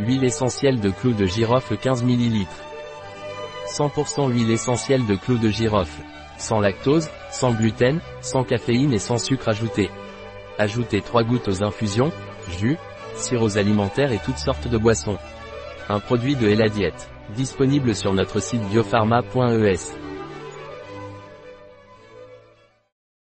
Huile essentielle de clou de girofle 15 ml. 100% huile essentielle de clou de girofle. Sans lactose, sans gluten, sans caféine et sans sucre ajouté. Ajoutez 3 gouttes aux infusions, jus, sirops alimentaires et toutes sortes de boissons. Un produit de Eladiette. Disponible sur notre site biopharma.es.